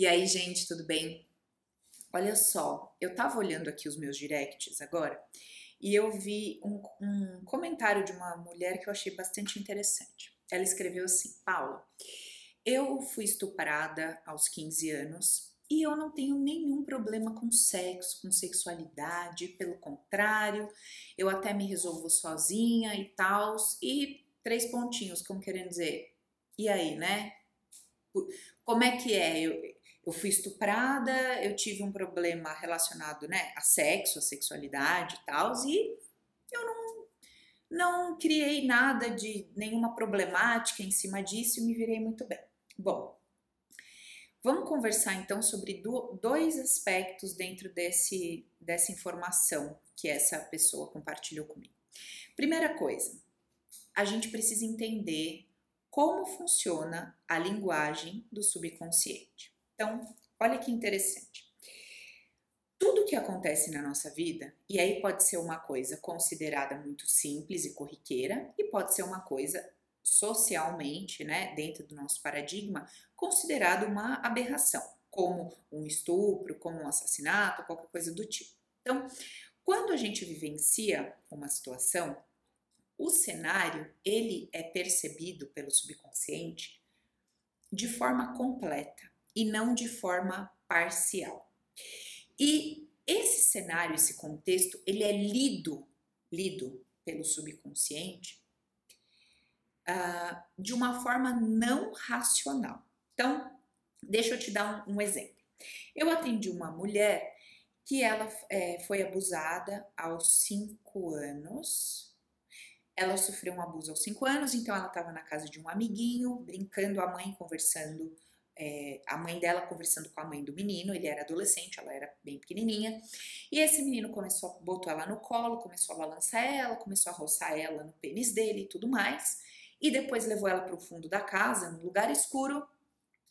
E aí, gente, tudo bem? Olha só, eu tava olhando aqui os meus directs agora e eu vi um, um comentário de uma mulher que eu achei bastante interessante. Ela escreveu assim: Paula, eu fui estuprada aos 15 anos e eu não tenho nenhum problema com sexo, com sexualidade, pelo contrário, eu até me resolvo sozinha e tal. E três pontinhos, como querendo dizer, e aí, né? Como é que é? Eu, eu fui estuprada, eu tive um problema relacionado né, a sexo, a sexualidade e tal, e eu não, não criei nada de nenhuma problemática em cima disso e me virei muito bem. Bom, vamos conversar então sobre do, dois aspectos dentro desse, dessa informação que essa pessoa compartilhou comigo. Primeira coisa, a gente precisa entender como funciona a linguagem do subconsciente. Então, olha que interessante. Tudo que acontece na nossa vida, e aí pode ser uma coisa considerada muito simples e corriqueira, e pode ser uma coisa socialmente, né, dentro do nosso paradigma, considerada uma aberração, como um estupro, como um assassinato, qualquer coisa do tipo. Então, quando a gente vivencia uma situação, o cenário ele é percebido pelo subconsciente de forma completa e não de forma parcial. E esse cenário, esse contexto, ele é lido, lido pelo subconsciente uh, de uma forma não racional. Então, deixa eu te dar um, um exemplo. Eu atendi uma mulher que ela é, foi abusada aos cinco anos. Ela sofreu um abuso aos cinco anos, então ela estava na casa de um amiguinho, brincando, a mãe conversando é, a mãe dela conversando com a mãe do menino, ele era adolescente, ela era bem pequenininha, e esse menino começou, botou ela no colo, começou a balançar ela, começou a roçar ela no pênis dele e tudo mais, e depois levou ela para o fundo da casa, num lugar escuro,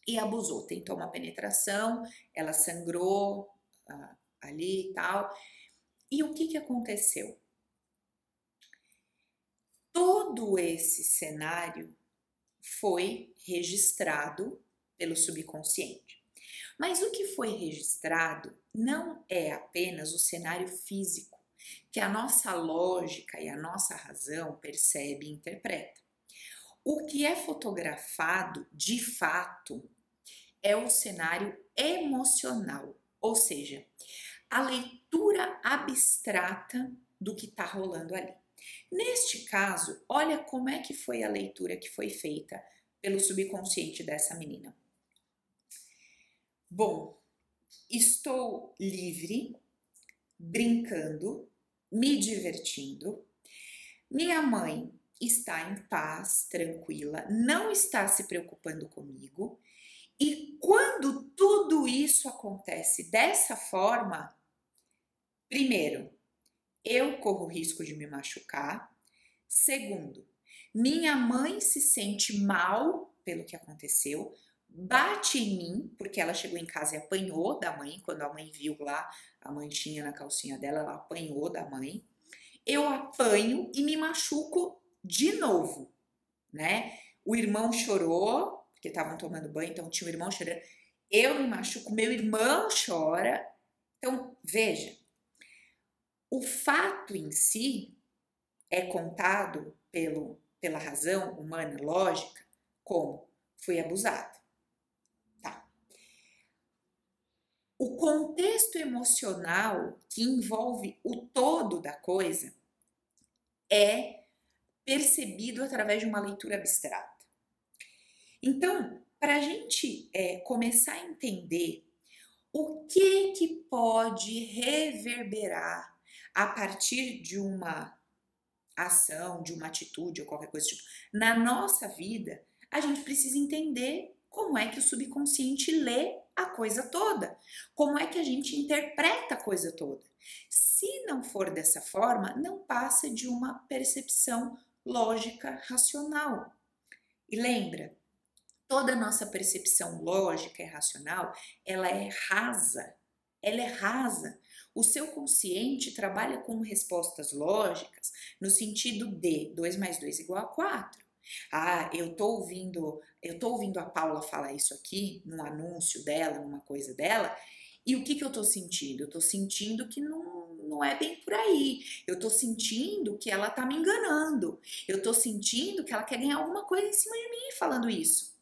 e abusou, tentou uma penetração, ela sangrou ah, ali e tal. E o que, que aconteceu? Todo esse cenário foi registrado pelo subconsciente. Mas o que foi registrado não é apenas o cenário físico que a nossa lógica e a nossa razão percebe e interpreta. O que é fotografado de fato é o cenário emocional, ou seja, a leitura abstrata do que está rolando ali. Neste caso, olha como é que foi a leitura que foi feita pelo subconsciente dessa menina. Bom, estou livre, brincando, me divertindo. Minha mãe está em paz, tranquila, não está se preocupando comigo. E quando tudo isso acontece dessa forma, primeiro, eu corro risco de me machucar. Segundo, minha mãe se sente mal pelo que aconteceu, bate em mim, porque ela chegou em casa e apanhou da mãe, quando a mãe viu lá a manchinha na calcinha dela, ela apanhou da mãe. Eu apanho e me machuco de novo, né? O irmão chorou, porque estavam tomando banho, então tinha o irmão chorando. Eu me machuco, meu irmão chora. Então, veja, o fato em si é contado pelo, pela razão humana lógica como fui abusada. O contexto emocional que envolve o todo da coisa é percebido através de uma leitura abstrata. Então, para a gente é, começar a entender o que que pode reverberar a partir de uma ação, de uma atitude ou qualquer coisa tipo, na nossa vida, a gente precisa entender como é que o subconsciente lê a coisa toda. Como é que a gente interpreta a coisa toda? Se não for dessa forma, não passa de uma percepção lógica racional. E lembra, toda nossa percepção lógica e racional, ela é rasa. Ela é rasa. O seu consciente trabalha com respostas lógicas no sentido de 2 mais 2 igual a 4. Ah, eu tô ouvindo eu tô ouvindo a Paula falar isso aqui, num anúncio dela, numa coisa dela, e o que, que eu tô sentindo? Eu tô sentindo que não, não é bem por aí. Eu tô sentindo que ela tá me enganando. Eu tô sentindo que ela quer ganhar alguma coisa em cima de mim falando isso.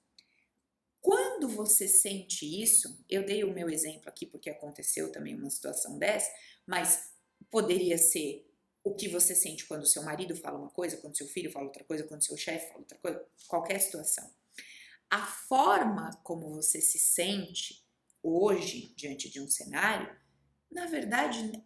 Quando você sente isso, eu dei o meu exemplo aqui porque aconteceu também uma situação dessa, mas poderia ser o que você sente quando seu marido fala uma coisa, quando seu filho fala outra coisa, quando seu chefe fala outra coisa, qualquer situação. A forma como você se sente hoje diante de um cenário, na verdade,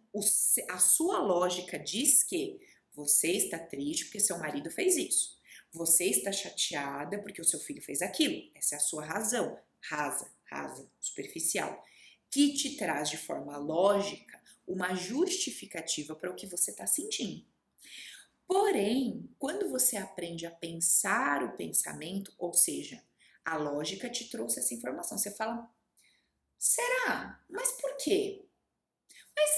a sua lógica diz que você está triste porque seu marido fez isso. Você está chateada porque o seu filho fez aquilo. Essa é a sua razão, rasa, rasa, superficial, que te traz de forma lógica uma justificativa para o que você está sentindo. Porém, quando você aprende a pensar o pensamento, ou seja, a lógica te trouxe essa informação, você fala: será? Mas por quê? Mas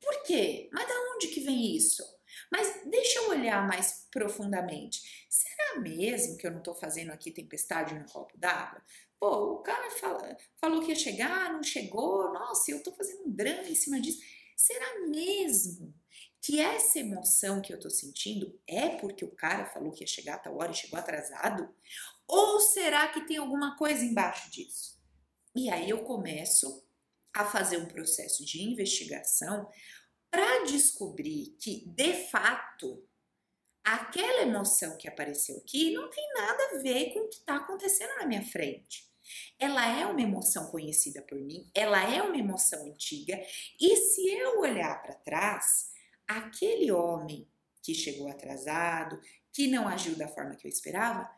por quê? Mas da onde que vem isso? Mas deixa eu olhar mais profundamente. Será mesmo que eu não estou fazendo aqui tempestade no copo d'água? Pô, o cara fala, falou que ia chegar, não chegou. Nossa, eu estou fazendo um drama em cima disso. Será mesmo que essa emoção que eu tô sentindo é porque o cara falou que ia chegar a tal hora e chegou atrasado? Ou será que tem alguma coisa embaixo disso? E aí eu começo a fazer um processo de investigação para descobrir que, de fato, aquela emoção que apareceu aqui não tem nada a ver com o que está acontecendo na minha frente. Ela é uma emoção conhecida por mim, ela é uma emoção antiga, e se eu olhar para trás, aquele homem que chegou atrasado, que não agiu da forma que eu esperava,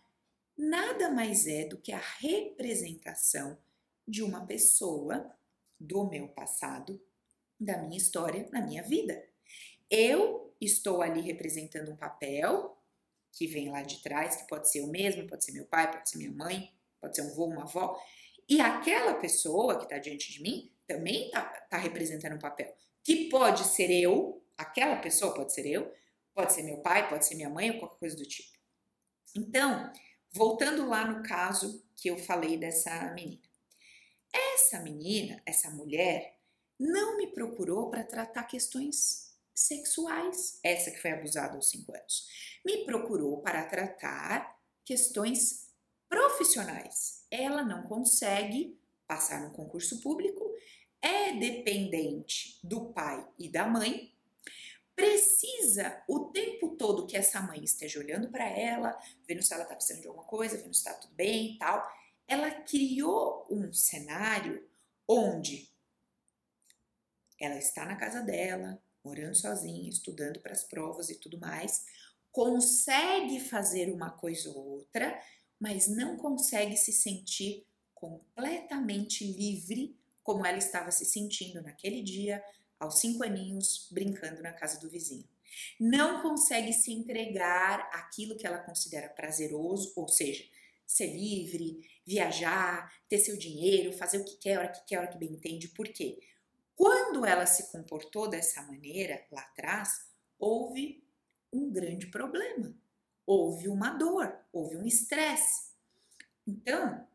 nada mais é do que a representação de uma pessoa do meu passado, da minha história, na minha vida. Eu estou ali representando um papel que vem lá de trás, que pode ser eu mesmo, pode ser meu pai, pode ser minha mãe, pode ser um avô, uma avó, e aquela pessoa que está diante de mim também está tá representando um papel, que pode ser eu, aquela pessoa pode ser eu, pode ser meu pai, pode ser minha mãe ou qualquer coisa do tipo. Então, voltando lá no caso que eu falei dessa menina. Essa menina, essa mulher, não me procurou para tratar questões sexuais, essa que foi abusada aos 5 anos. Me procurou para tratar questões profissionais. Ela não consegue passar no concurso público, é dependente do pai e da mãe, precisa o tempo todo que essa mãe esteja olhando para ela, vendo se ela está precisando de alguma coisa, vendo se está tudo bem e tal. Ela criou um cenário onde ela está na casa dela, morando sozinha, estudando para as provas e tudo mais, consegue fazer uma coisa ou outra mas não consegue se sentir completamente livre como ela estava se sentindo naquele dia, aos cinco aninhos, brincando na casa do vizinho. Não consegue se entregar aquilo que ela considera prazeroso, ou seja, ser livre, viajar, ter seu dinheiro, fazer o que quer, a hora que quer, a hora que bem entende. Por quê? Quando ela se comportou dessa maneira lá atrás, houve um grande problema houve uma dor, houve um estresse. Então,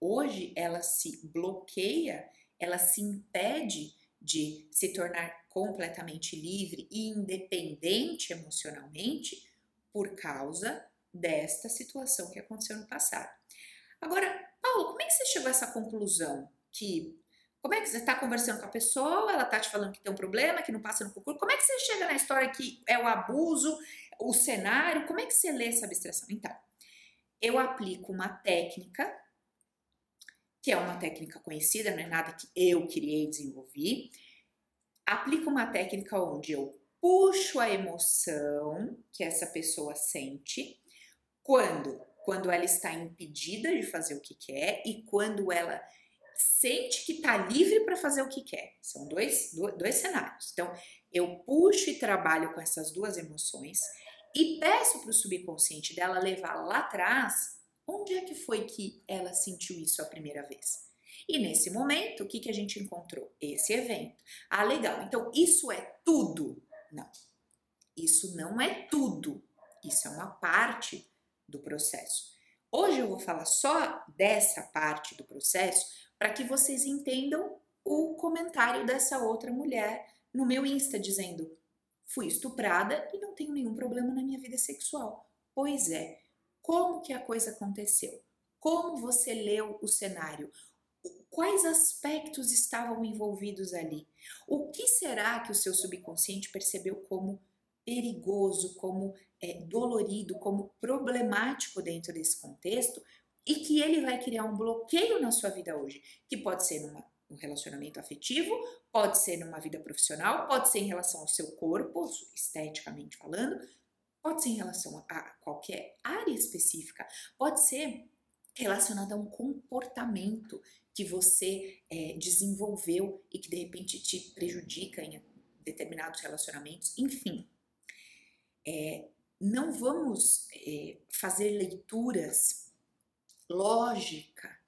hoje ela se bloqueia, ela se impede de se tornar completamente livre e independente emocionalmente por causa desta situação que aconteceu no passado. Agora, Paulo, como é que você chegou a essa conclusão? Que como é que você está conversando com a pessoa, ela está te falando que tem um problema, que não passa no concurso? Como é que você chega na história que é o abuso, o cenário, como é que você lê essa abstração? Então, eu aplico uma técnica, que é uma técnica conhecida, não é nada que eu criei e desenvolvi. Aplico uma técnica onde eu puxo a emoção que essa pessoa sente quando quando ela está impedida de fazer o que quer e quando ela sente que está livre para fazer o que quer. São dois, dois cenários. Então, eu puxo e trabalho com essas duas emoções e peço para o subconsciente dela levar lá atrás onde é que foi que ela sentiu isso a primeira vez. E nesse momento, o que, que a gente encontrou? Esse evento. Ah, legal. Então, isso é tudo? Não. Isso não é tudo. Isso é uma parte do processo. Hoje eu vou falar só dessa parte do processo para que vocês entendam o comentário dessa outra mulher no meu Insta dizendo: fui estuprada e não tenho nenhum problema na minha vida sexual. Pois é, como que a coisa aconteceu? Como você leu o cenário? Quais aspectos estavam envolvidos ali? O que será que o seu subconsciente percebeu como perigoso, como é, dolorido, como problemático dentro desse contexto e que ele vai criar um bloqueio na sua vida hoje, que pode ser numa, um relacionamento afetivo, pode ser numa vida profissional, pode ser em relação ao seu corpo, esteticamente falando, pode ser em relação a qualquer área específica, pode ser relacionado a um comportamento que você é, desenvolveu e que de repente te prejudica em determinados relacionamentos, enfim. É, não vamos é, fazer leituras lógica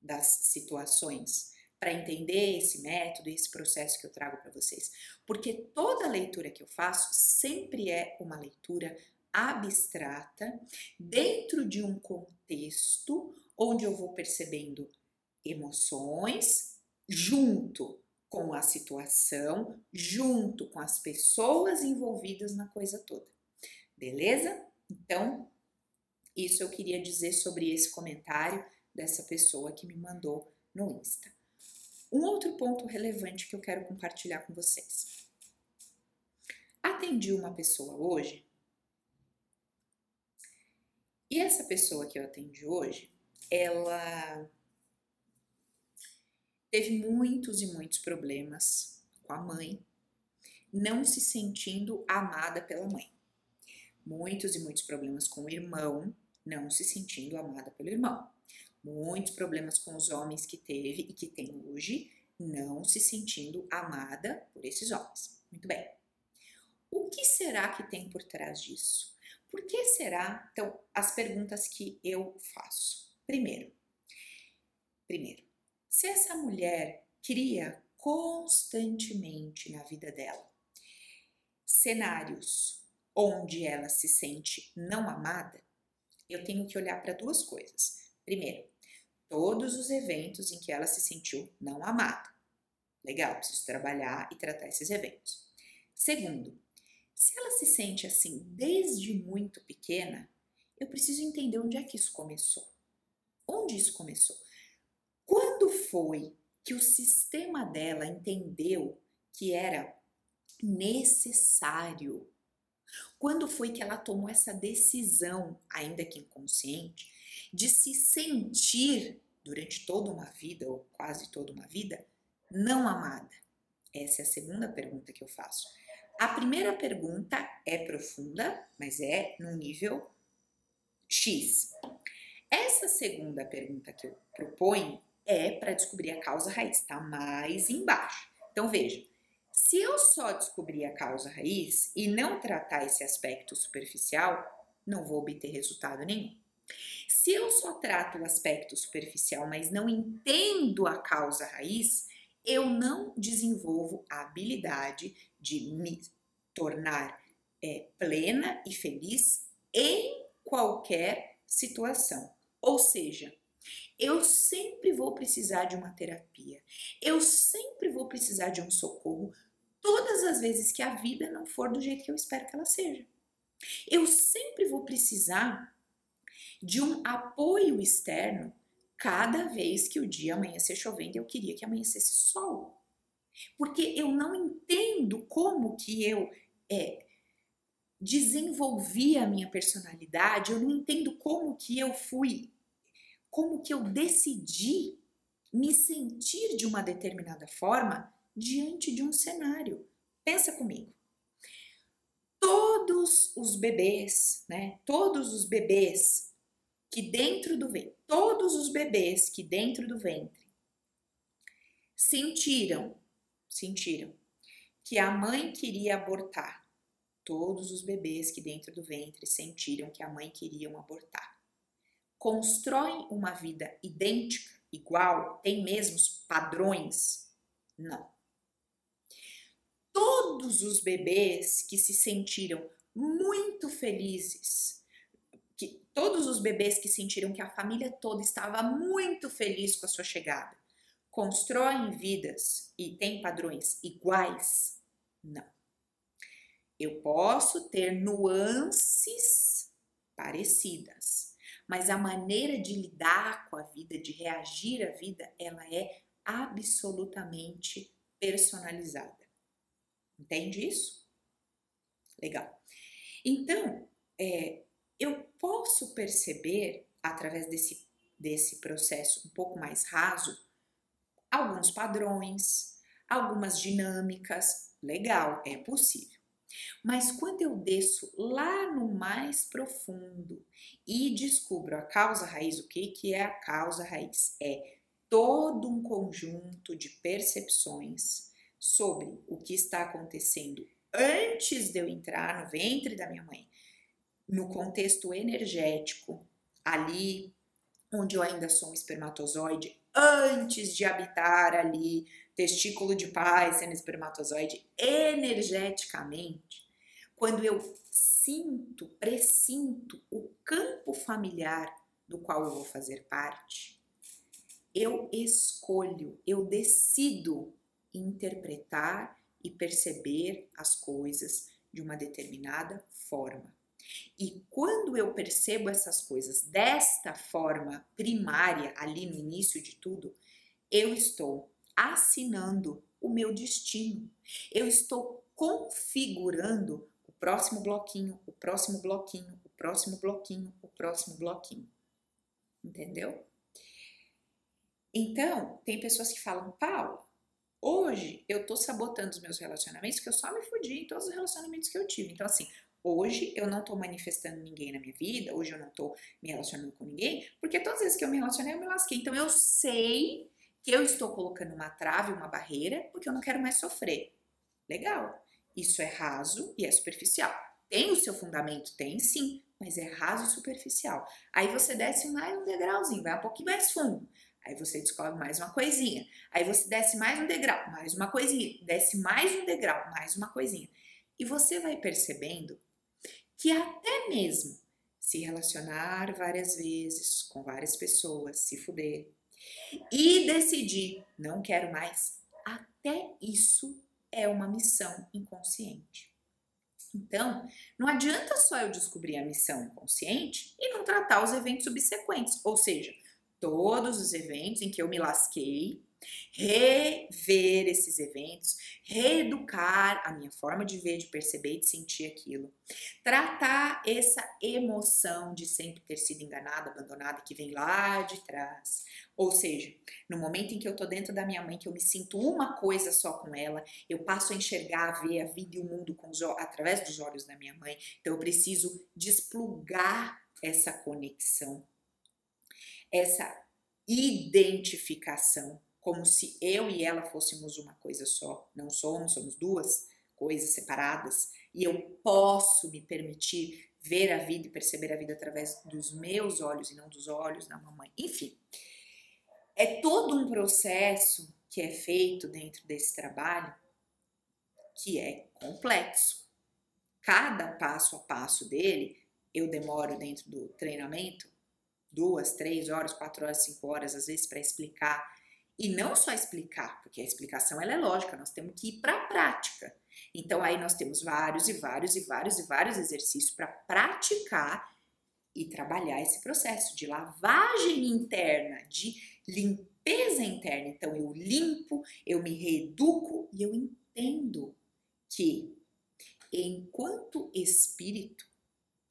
das situações para entender esse método e esse processo que eu trago para vocês, porque toda leitura que eu faço sempre é uma leitura abstrata dentro de um contexto onde eu vou percebendo emoções junto com a situação, junto com as pessoas envolvidas na coisa toda. Beleza? Então, isso eu queria dizer sobre esse comentário dessa pessoa que me mandou no Insta. Um outro ponto relevante que eu quero compartilhar com vocês. Atendi uma pessoa hoje e essa pessoa que eu atendi hoje, ela teve muitos e muitos problemas com a mãe, não se sentindo amada pela mãe. Muitos e muitos problemas com o irmão, não se sentindo amada pelo irmão. Muitos problemas com os homens que teve e que tem hoje, não se sentindo amada por esses homens. Muito bem. O que será que tem por trás disso? Por que será? Então, as perguntas que eu faço. Primeiro, primeiro, se essa mulher cria constantemente na vida dela cenários onde ela se sente não amada, eu tenho que olhar para duas coisas. Primeiro, todos os eventos em que ela se sentiu não amada. Legal, preciso trabalhar e tratar esses eventos. Segundo, se ela se sente assim desde muito pequena, eu preciso entender onde é que isso começou. Onde isso começou? Quando foi que o sistema dela entendeu que era necessário? Quando foi que ela tomou essa decisão, ainda que inconsciente, de se sentir durante toda uma vida, ou quase toda uma vida, não amada? Essa é a segunda pergunta que eu faço. A primeira pergunta é profunda, mas é num nível X. Essa segunda pergunta que eu proponho é para descobrir a causa raiz, está mais embaixo. Então veja, se eu só descobrir a causa raiz e não tratar esse aspecto superficial, não vou obter resultado nenhum. Se eu só trato o aspecto superficial, mas não entendo a causa raiz, eu não desenvolvo a habilidade de me tornar é, plena e feliz em qualquer situação. Ou seja, eu sempre vou precisar de uma terapia, eu sempre vou precisar de um socorro todas as vezes que a vida não for do jeito que eu espero que ela seja. Eu sempre vou precisar de um apoio externo cada vez que o dia amanhecer chovendo, eu queria que amanhecesse sol. Porque eu não entendo como que eu é, desenvolvi a minha personalidade, eu não entendo como que eu fui como que eu decidi me sentir de uma determinada forma diante de um cenário. Pensa comigo. Todos os bebês, né? Todos os bebês que dentro do ventre, todos os bebês que dentro do ventre sentiram, sentiram que a mãe queria abortar. Todos os bebês que dentro do ventre sentiram que a mãe queria abortar constroem uma vida idêntica, igual, tem mesmos padrões? Não. Todos os bebês que se sentiram muito felizes, todos os bebês que sentiram que a família toda estava muito feliz com a sua chegada constroem vidas e têm padrões iguais? Não. Eu posso ter nuances parecidas, mas a maneira de lidar com a vida, de reagir à vida, ela é absolutamente personalizada. Entende isso? Legal. Então, é, eu posso perceber, através desse, desse processo um pouco mais raso, alguns padrões, algumas dinâmicas. Legal, é possível. Mas quando eu desço lá no mais profundo e descubro a causa raiz, o que, que é a causa raiz? É todo um conjunto de percepções sobre o que está acontecendo antes de eu entrar no ventre da minha mãe, no contexto energético, ali onde eu ainda sou um espermatozoide, antes de habitar ali, testículo de pai sendo espermatozoide, energeticamente, quando eu sinto, pressinto o campo familiar do qual eu vou fazer parte, eu escolho, eu decido interpretar e perceber as coisas de uma determinada forma. E quando eu percebo essas coisas desta forma primária, ali no início de tudo, eu estou assinando o meu destino. Eu estou configurando o próximo bloquinho, o próximo bloquinho, o próximo bloquinho, o próximo bloquinho. Entendeu? Então, tem pessoas que falam, Paula, hoje eu tô sabotando os meus relacionamentos porque eu só me fudi em todos os relacionamentos que eu tive. Então, assim, Hoje eu não estou manifestando ninguém na minha vida, hoje eu não estou me relacionando com ninguém, porque todas as vezes que eu me relacionei eu me lasquei. Então eu sei que eu estou colocando uma trave, uma barreira, porque eu não quero mais sofrer. Legal. Isso é raso e é superficial. Tem o seu fundamento? Tem sim, mas é raso e superficial. Aí você desce mais um degrauzinho, vai um pouquinho mais fundo. Aí você descobre mais uma coisinha. Aí você desce mais um degrau, mais uma coisinha. Desce mais um degrau, mais uma coisinha. E você vai percebendo que até mesmo se relacionar várias vezes com várias pessoas, se fuder e decidir não quero mais, até isso é uma missão inconsciente. Então, não adianta só eu descobrir a missão inconsciente e não tratar os eventos subsequentes, ou seja, todos os eventos em que eu me lasquei, rever esses eventos, reeducar a minha forma de ver, de perceber e de sentir aquilo. Tratar essa emoção de sempre ter sido enganada, abandonada, que vem lá de trás. Ou seja, no momento em que eu tô dentro da minha mãe, que eu me sinto uma coisa só com ela, eu passo a enxergar, a ver a vida e o mundo com os, através dos olhos da minha mãe. Então eu preciso desplugar essa conexão, essa identificação como se eu e ela fôssemos uma coisa só. Não somos, somos duas coisas separadas. E eu posso me permitir ver a vida e perceber a vida através dos meus olhos e não dos olhos da mamãe. Enfim, é todo um processo que é feito dentro desse trabalho que é complexo. Cada passo a passo dele, eu demoro dentro do treinamento duas, três horas, quatro horas, cinco horas, às vezes, para explicar e não só explicar, porque a explicação ela é lógica, nós temos que ir para a prática. Então aí nós temos vários e vários e vários e vários exercícios para praticar e trabalhar esse processo de lavagem interna, de limpeza interna. Então eu limpo, eu me reeduco e eu entendo que enquanto espírito,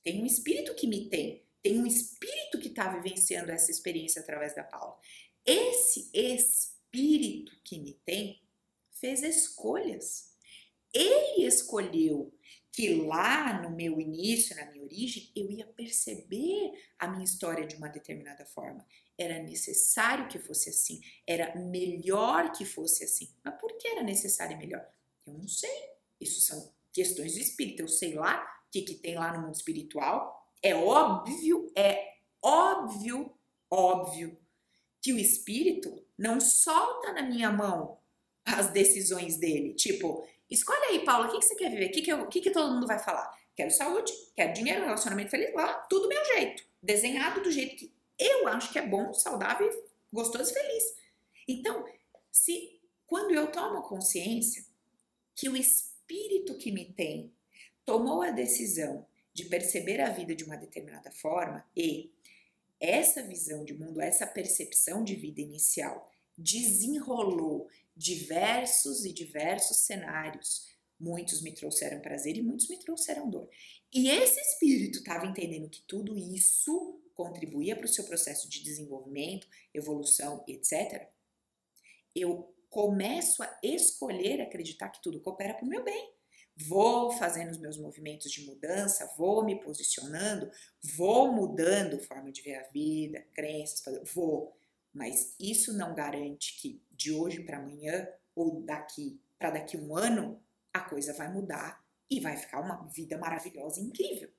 tem um espírito que me tem, tem um espírito que está vivenciando essa experiência através da Paula. Esse espírito que me tem fez escolhas. Ele escolheu que lá no meu início, na minha origem, eu ia perceber a minha história de uma determinada forma. Era necessário que fosse assim, era melhor que fosse assim. Mas por que era necessário e melhor? Eu não sei. Isso são questões do espírito. Eu sei lá o que, que tem lá no mundo espiritual. É óbvio, é óbvio, óbvio que o espírito não solta na minha mão as decisões dele. Tipo, escolhe aí, Paula, o que, que você quer viver? O que, que, que, que todo mundo vai falar? Quero saúde, quero dinheiro, relacionamento feliz, lá, tudo do meu jeito. Desenhado do jeito que eu acho que é bom, saudável, gostoso e feliz. Então, se quando eu tomo consciência que o espírito que me tem tomou a decisão de perceber a vida de uma determinada forma e essa visão de mundo, essa percepção de vida inicial desenrolou diversos e diversos cenários. Muitos me trouxeram prazer e muitos me trouxeram dor. E esse espírito estava entendendo que tudo isso contribuía para o seu processo de desenvolvimento, evolução, etc. Eu começo a escolher acreditar que tudo coopera para o meu bem. Vou fazendo os meus movimentos de mudança, vou me posicionando, vou mudando forma de ver a vida, crenças, vou. Mas isso não garante que de hoje para amanhã ou daqui para daqui um ano a coisa vai mudar e vai ficar uma vida maravilhosa e incrível.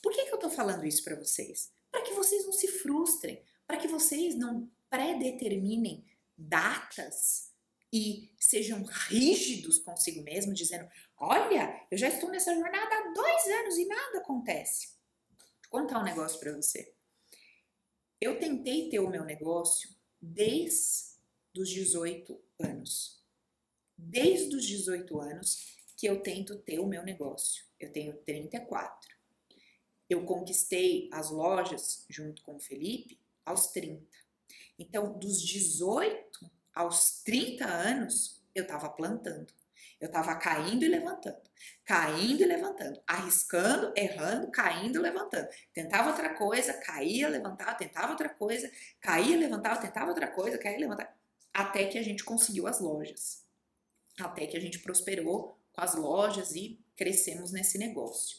Por que, que eu estou falando isso para vocês? Para que vocês não se frustrem, para que vocês não predeterminem datas e sejam rígidos consigo mesmo, dizendo: Olha, eu já estou nessa jornada há dois anos e nada acontece. Vou contar um negócio para você. Eu tentei ter o meu negócio desde os 18 anos. Desde os 18 anos que eu tento ter o meu negócio. Eu tenho 34. Eu conquistei as lojas junto com o Felipe aos 30. Então, dos 18 aos 30 anos, eu estava plantando. Eu estava caindo e levantando, caindo e levantando, arriscando, errando, caindo e levantando. Tentava outra coisa, caía, levantava, tentava outra coisa, caía, levantava, tentava outra coisa, caía, levantava. Até que a gente conseguiu as lojas. Até que a gente prosperou com as lojas e crescemos nesse negócio.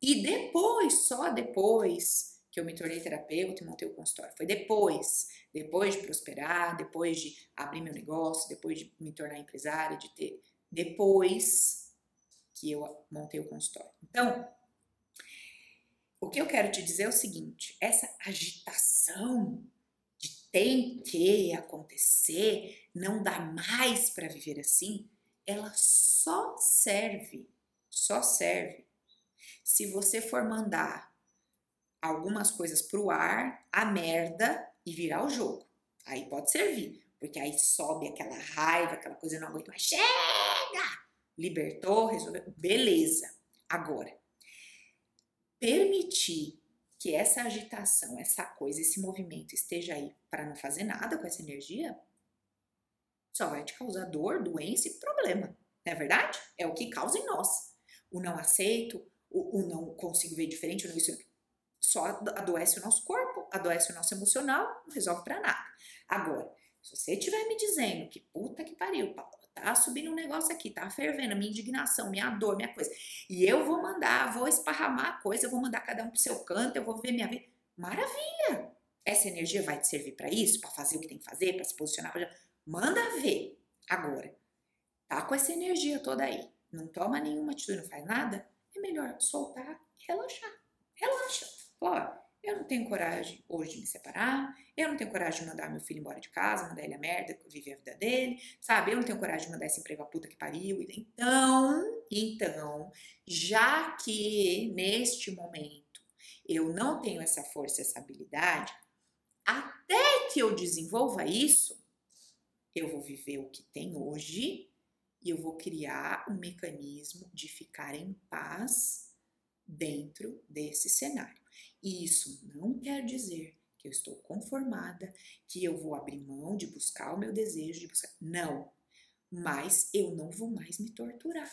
E depois, só depois, que eu me tornei terapeuta e montei o consultório. Foi depois, depois de prosperar, depois de abrir meu negócio, depois de me tornar empresária, de ter, depois que eu montei o consultório. Então, o que eu quero te dizer é o seguinte: essa agitação de tem que acontecer, não dá mais para viver assim, ela só serve, só serve se você for mandar algumas coisas pro ar, a merda e virar o jogo. Aí pode servir, porque aí sobe aquela raiva, aquela coisa, eu não aguento mais. Chega! Libertou, resolveu. Beleza. Agora, permitir que essa agitação, essa coisa, esse movimento esteja aí para não fazer nada com essa energia, só vai te causar dor, doença e problema. Não é verdade? É o que causa em nós. O não aceito, o, o não consigo ver diferente, o não isso só adoece o nosso corpo, adoece o nosso emocional, não resolve para nada. Agora, se você estiver me dizendo que puta que pariu, tá subindo um negócio aqui, tá fervendo minha indignação, minha dor, minha coisa, e eu vou mandar, vou esparramar a coisa, eu vou mandar cada um pro seu canto, eu vou ver minha vida. Maravilha! Essa energia vai te servir para isso, para fazer o que tem que fazer, para se posicionar, pra... manda ver. Agora, tá com essa energia toda aí, não toma nenhuma atitude, não faz nada, é melhor soltar relaxar. Relaxa. Eu não tenho coragem hoje de me separar, eu não tenho coragem de mandar meu filho embora de casa, mandar ele a merda, viver a vida dele, sabe? Eu não tenho coragem de mandar esse emprego a puta que pariu. Então, então, já que neste momento eu não tenho essa força, essa habilidade, até que eu desenvolva isso, eu vou viver o que tem hoje e eu vou criar um mecanismo de ficar em paz dentro desse cenário. E isso não quer dizer que eu estou conformada, que eu vou abrir mão de buscar o meu desejo, de buscar. Não. Mas eu não vou mais me torturar.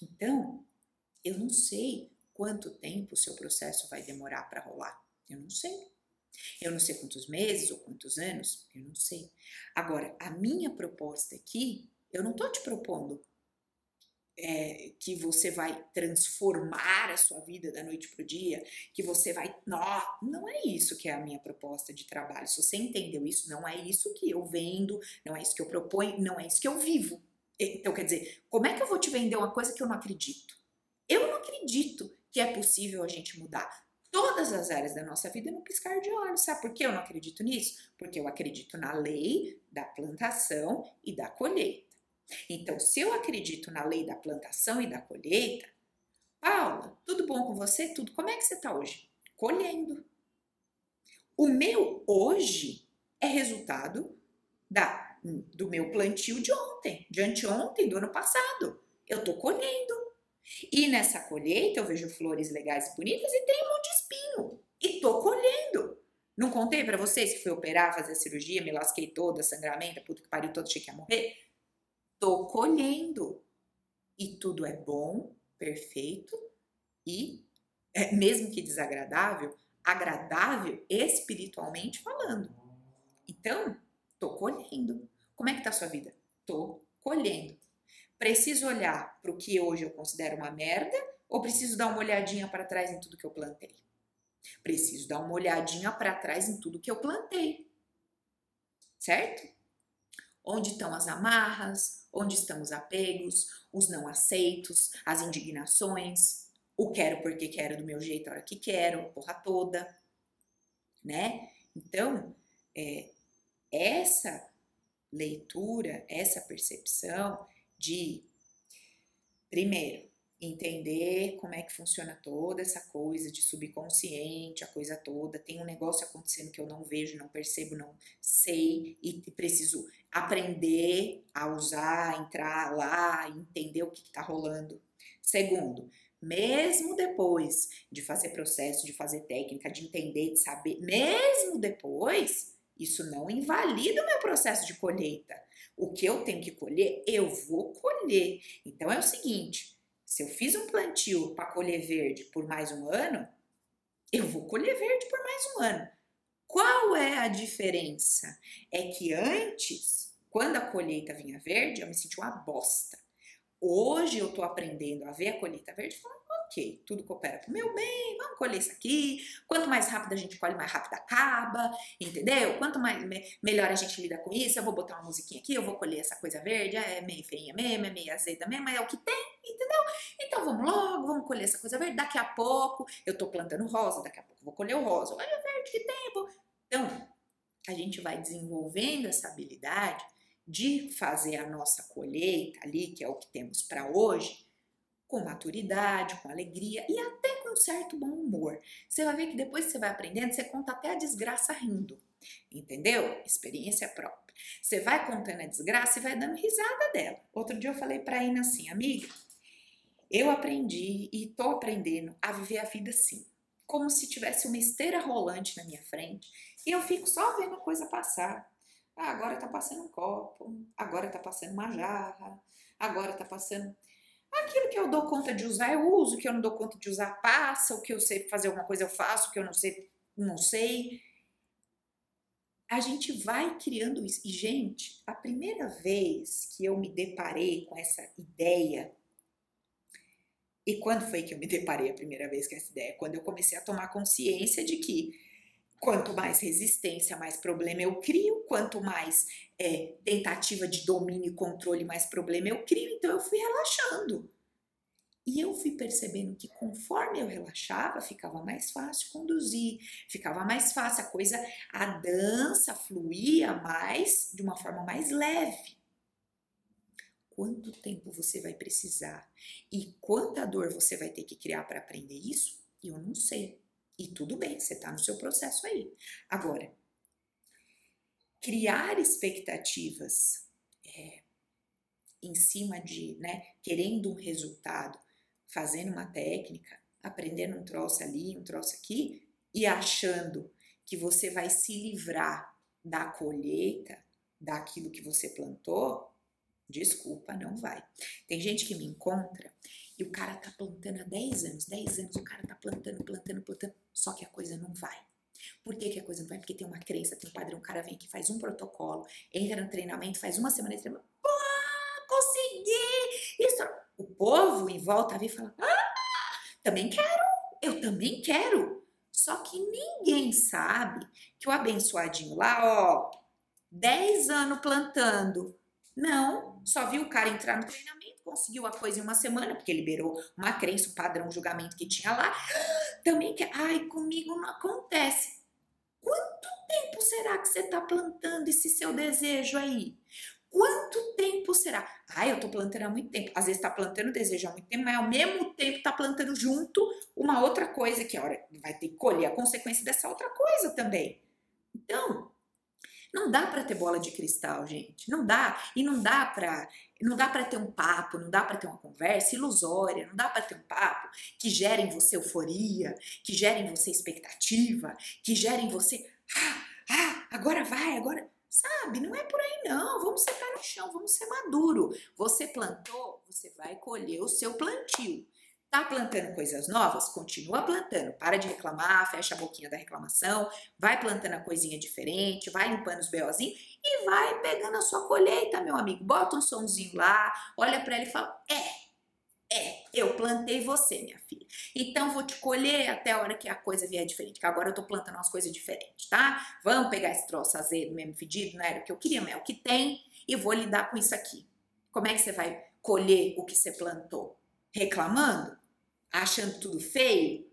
Então, eu não sei quanto tempo o seu processo vai demorar para rolar. Eu não sei. Eu não sei quantos meses ou quantos anos, eu não sei. Agora, a minha proposta aqui, eu não estou te propondo é, que você vai transformar a sua vida da noite para o dia, que você vai. Não, não é isso que é a minha proposta de trabalho. Se você entendeu isso, não é isso que eu vendo, não é isso que eu proponho, não é isso que eu vivo. Então, quer dizer, como é que eu vou te vender uma coisa que eu não acredito? Eu não acredito que é possível a gente mudar todas as áreas da nossa vida no piscar de olhos. Sabe por que eu não acredito nisso? Porque eu acredito na lei da plantação e da colheita. Então, se eu acredito na lei da plantação e da colheita, Paula, tudo bom com você? Tudo. Como é que você está hoje? Colhendo. O meu hoje é resultado da, do meu plantio de ontem, de anteontem, do ano passado. Eu estou colhendo. E nessa colheita eu vejo flores legais e bonitas e tem um monte de espinho. E tô colhendo. Não contei para vocês que fui operar, fazer cirurgia, me lasquei toda, sangramento, puta que pariu, todo achei que ia morrer. Tô colhendo. E tudo é bom, perfeito e, é, mesmo que desagradável, agradável espiritualmente falando. Então, tô colhendo. Como é que tá a sua vida? Tô colhendo. Preciso olhar para o que hoje eu considero uma merda ou preciso dar uma olhadinha para trás em tudo que eu plantei? Preciso dar uma olhadinha para trás em tudo que eu plantei. Certo? Onde estão as amarras? Onde estão os apegos, os não aceitos, as indignações, o quero porque quero do meu jeito a hora que quero, a porra toda, né? Então, é, essa leitura, essa percepção de, primeiro, entender como é que funciona toda essa coisa de subconsciente, a coisa toda. Tem um negócio acontecendo que eu não vejo, não percebo, não sei e preciso aprender a usar, entrar lá, entender o que está rolando. Segundo, mesmo depois de fazer processo, de fazer técnica, de entender, de saber, mesmo depois, isso não invalida o meu processo de colheita. O que eu tenho que colher, eu vou colher. Então é o seguinte: se eu fiz um plantio para colher verde por mais um ano, eu vou colher verde por mais um ano. Qual é a diferença? É que antes, quando a colheita vinha verde, eu me sentia uma bosta. Hoje eu tô aprendendo a ver a colheita verde e falar, ok, tudo coopera pro meu bem, vamos colher isso aqui. Quanto mais rápido a gente colhe, mais rápido acaba, entendeu? Quanto mais me, melhor a gente lida com isso, eu vou botar uma musiquinha aqui, eu vou colher essa coisa verde, é meio feinha mesmo, é meio azeda mesmo, é o que tem, entendeu? Então vamos logo, vamos colher essa coisa verde. Daqui a pouco eu tô plantando rosa, daqui a pouco eu vou colher o rosa. Olha o verde que tem. Vou... Então, a gente vai desenvolvendo essa habilidade de fazer a nossa colheita ali, que é o que temos para hoje, com maturidade, com alegria e até com um certo bom humor. Você vai ver que depois que você vai aprendendo, você conta até a desgraça rindo. Entendeu? Experiência própria. Você vai contando a desgraça e vai dando risada dela. Outro dia eu falei para Ina assim, amiga, eu aprendi e tô aprendendo a viver a vida assim, como se tivesse uma esteira rolante na minha frente e eu fico só vendo a coisa passar. Ah, agora tá passando um copo, agora tá passando uma jarra, agora tá passando Aquilo que eu dou conta de usar, eu uso, que eu não dou conta de usar, passa, o que eu sei fazer alguma coisa, eu faço, o que eu não sei, não sei. A gente vai criando isso. E, gente, a primeira vez que eu me deparei com essa ideia, e quando foi que eu me deparei a primeira vez com essa ideia? Quando eu comecei a tomar consciência de que Quanto mais resistência, mais problema eu crio. Quanto mais é, tentativa de domínio e controle, mais problema eu crio. Então eu fui relaxando. E eu fui percebendo que conforme eu relaxava, ficava mais fácil conduzir, ficava mais fácil a coisa, a dança fluía mais, de uma forma mais leve. Quanto tempo você vai precisar e quanta dor você vai ter que criar para aprender isso? Eu não sei. E tudo bem, você está no seu processo aí. Agora, criar expectativas é, em cima de, né, querendo um resultado, fazendo uma técnica, aprendendo um troço ali, um troço aqui, e achando que você vai se livrar da colheita, daquilo que você plantou, desculpa, não vai. Tem gente que me encontra e o cara tá plantando há 10 anos, 10 anos o cara tá plantando, plantando, plantando, só que a coisa não vai. Por que, que a coisa não vai? Porque tem uma crença, tem um padrão, o cara vem aqui, faz um protocolo, entra no treinamento, faz uma semana de treinamento, pô, consegui! Isso, o povo em volta vem e fala, ah, também quero, eu também quero. Só que ninguém sabe que o abençoadinho lá, ó, 10 anos plantando, não, só viu o cara entrar no treinamento conseguiu a coisa em uma semana, porque liberou uma crença, um padrão, um julgamento que tinha lá. Também que, ai, comigo não acontece. Quanto tempo será que você está plantando esse seu desejo aí? Quanto tempo será? Ah, eu tô plantando há muito tempo. Às vezes tá plantando desejo há muito tempo, mas ao mesmo tempo tá plantando junto uma outra coisa que a hora vai ter que colher a consequência dessa outra coisa também. Então, não dá para ter bola de cristal, gente. Não dá. E não dá para não dá para ter um papo, não dá para ter uma conversa ilusória, não dá para ter um papo que gere em você euforia, que gere em você expectativa, que gere em você, ah, ah, agora vai, agora, sabe? Não é por aí não. Vamos ser pé no chão, vamos ser maduro. Você plantou, você vai colher o seu plantio. Tá plantando coisas novas? Continua plantando. Para de reclamar, fecha a boquinha da reclamação, vai plantando a coisinha diferente, vai limpando os BOzinhos e vai pegando a sua colheita, meu amigo. Bota um somzinho lá, olha para ele e fala: É, é, eu plantei você, minha filha. Então vou te colher até a hora que a coisa vier diferente, que agora eu tô plantando umas coisas diferentes, tá? Vamos pegar esse troço azedo mesmo fedido, não era o que eu queria, mas é o que tem, e vou lidar com isso aqui. Como é que você vai colher o que você plantou? Reclamando? Achando tudo feio,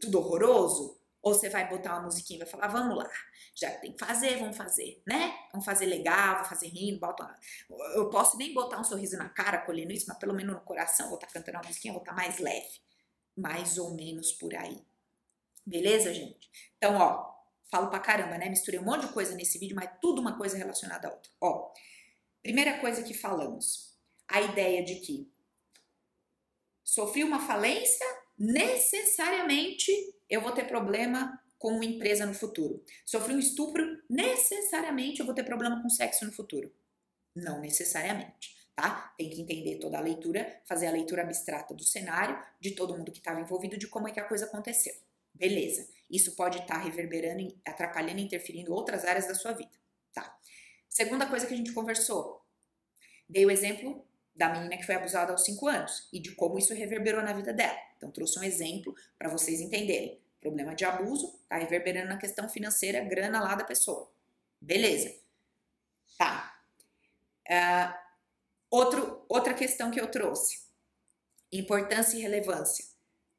tudo horroroso, ou você vai botar uma musiquinha e vai falar, vamos lá, já tem que fazer, vamos fazer, né? Vamos fazer legal, vamos fazer rindo, bota uma... Eu posso nem botar um sorriso na cara colhendo isso, mas pelo menos no coração vou estar tá cantando uma musiquinha, vou estar tá mais leve. Mais ou menos por aí. Beleza, gente? Então, ó, falo pra caramba, né? Misturei um monte de coisa nesse vídeo, mas tudo uma coisa relacionada a outra. Ó, primeira coisa que falamos, a ideia de que sofri uma falência, necessariamente eu vou ter problema com uma empresa no futuro. Sofri um estupro, necessariamente eu vou ter problema com sexo no futuro. Não necessariamente, tá? Tem que entender toda a leitura, fazer a leitura abstrata do cenário, de todo mundo que estava envolvido, de como é que a coisa aconteceu. Beleza. Isso pode estar tá reverberando, atrapalhando, interferindo outras áreas da sua vida, tá? Segunda coisa que a gente conversou. Dei o exemplo da menina que foi abusada aos 5 anos e de como isso reverberou na vida dela. Então, trouxe um exemplo para vocês entenderem. Problema de abuso tá reverberando na questão financeira, grana lá da pessoa. Beleza. Tá. Uh, outro, outra questão que eu trouxe: importância e relevância.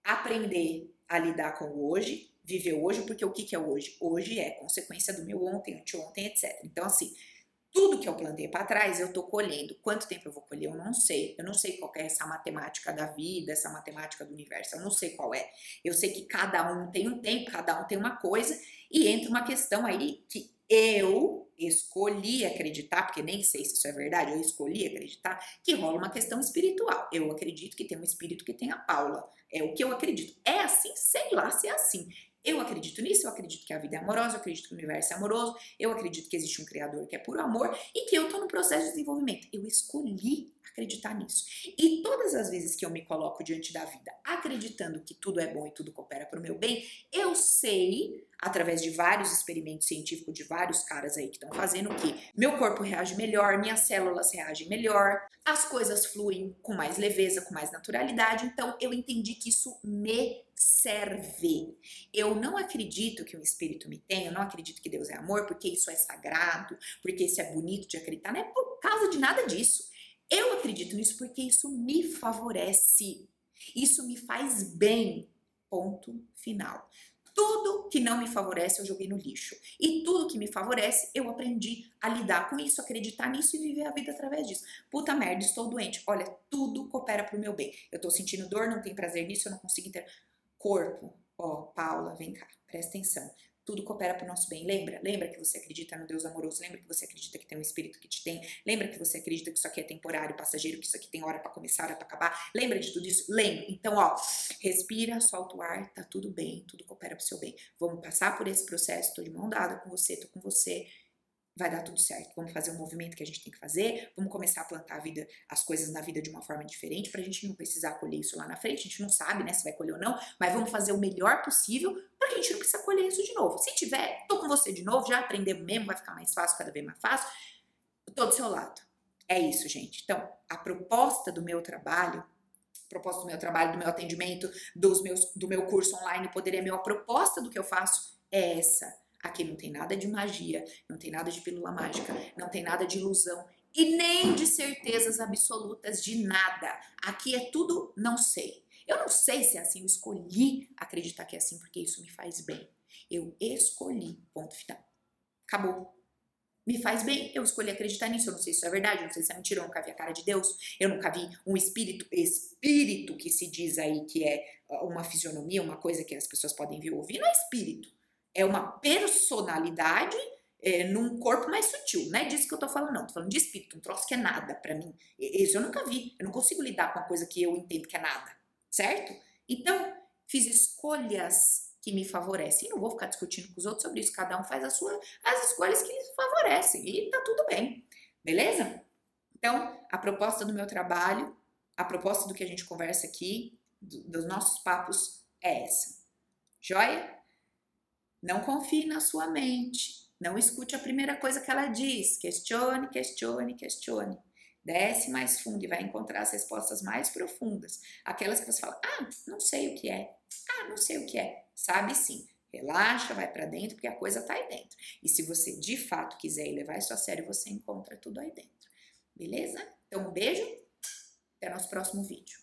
Aprender a lidar com o hoje, viver hoje, porque o que, que é hoje? Hoje é consequência do meu ontem, anteontem, etc. Então, assim, tudo que eu plantei para trás, eu tô colhendo. Quanto tempo eu vou colher? Eu não sei. Eu não sei qual é essa matemática da vida, essa matemática do universo. Eu não sei qual é. Eu sei que cada um tem um tempo, cada um tem uma coisa, e entra uma questão aí que eu escolhi acreditar, porque nem sei se isso é verdade, eu escolhi acreditar, que rola uma questão espiritual. Eu acredito que tem um espírito que tem a Paula. É o que eu acredito. É assim, sei lá se é assim. Eu acredito nisso, eu acredito que a vida é amorosa, eu acredito que o universo é amoroso, eu acredito que existe um criador que é puro amor e que eu tô no processo de desenvolvimento. Eu escolhi acreditar nisso. E todas as vezes que eu me coloco diante da vida acreditando que tudo é bom e tudo coopera para o meu bem, eu sei, através de vários experimentos científicos de vários caras aí que estão fazendo, que meu corpo reage melhor, minhas células reagem melhor, as coisas fluem com mais leveza, com mais naturalidade. Então eu entendi que isso me serve. Eu não acredito que um espírito me tem, eu não acredito que Deus é amor, porque isso é sagrado, porque isso é bonito de acreditar, não é por causa de nada disso. Eu acredito nisso porque isso me favorece. Isso me faz bem. Ponto final. Tudo que não me favorece eu joguei no lixo. E tudo que me favorece eu aprendi a lidar com isso, acreditar nisso e viver a vida através disso. Puta merda, estou doente. Olha, tudo coopera pro meu bem. Eu tô sentindo dor, não tenho prazer nisso, eu não consigo ter. Corpo, ó, Paula, vem cá, presta atenção tudo coopera para o nosso bem. Lembra? Lembra que você acredita no Deus amoroso? Lembra que você acredita que tem um espírito que te tem? Lembra que você acredita que isso aqui é temporário, passageiro, que isso aqui tem hora para começar, hora para acabar? Lembra de tudo isso? Lembra. Então, ó, respira, solta o ar, tá tudo bem, tudo coopera para o seu bem. Vamos passar por esse processo, tô de mão dada com você, tô com você vai dar tudo certo. Vamos fazer o movimento que a gente tem que fazer, vamos começar a plantar a vida, as coisas na vida de uma forma diferente, para a gente não precisar colher isso lá na frente. A gente não sabe, né, se vai colher ou não, mas vamos fazer o melhor possível para que a gente não precisa colher isso de novo. Se tiver, tô com você de novo, já aprendemos mesmo, vai ficar mais fácil, cada vez mais fácil. Tô do seu lado. É isso, gente. Então, a proposta do meu trabalho proposta do meu trabalho, do meu atendimento, dos meus, do meu curso online, poderia meu, a proposta do que eu faço é essa Aqui não tem nada de magia, não tem nada de pílula mágica, não tem nada de ilusão e nem de certezas absolutas de nada. Aqui é tudo não sei. Eu não sei se é assim, eu escolhi acreditar que é assim porque isso me faz bem. Eu escolhi, ponto final. Acabou. me faz bem, eu escolhi acreditar nisso. Eu não sei se isso é verdade, eu não sei se é mentira, eu nunca vi a cara de Deus, eu nunca vi um espírito, espírito que se diz aí que é uma fisionomia, uma coisa que as pessoas podem ou ouvir, não é espírito. É uma personalidade é, num corpo mais sutil. Não é disso que eu tô falando, não. Tô falando de espírito, um troço que é nada para mim. Isso eu nunca vi. Eu não consigo lidar com uma coisa que eu entendo que é nada, certo? Então, fiz escolhas que me favorecem. Não vou ficar discutindo com os outros sobre isso. Cada um faz a sua, as escolhas que lhe favorecem. E tá tudo bem. Beleza? Então, a proposta do meu trabalho, a proposta do que a gente conversa aqui, do, dos nossos papos, é essa. Joia? Não confie na sua mente. Não escute a primeira coisa que ela diz. Questione, questione, questione. Desce mais fundo e vai encontrar as respostas mais profundas. Aquelas que você fala, ah, não sei o que é. Ah, não sei o que é. Sabe sim. Relaxa, vai para dentro, porque a coisa tá aí dentro. E se você de fato quiser levar isso a sério, você encontra tudo aí dentro. Beleza? Então, um beijo. Até nosso próximo vídeo.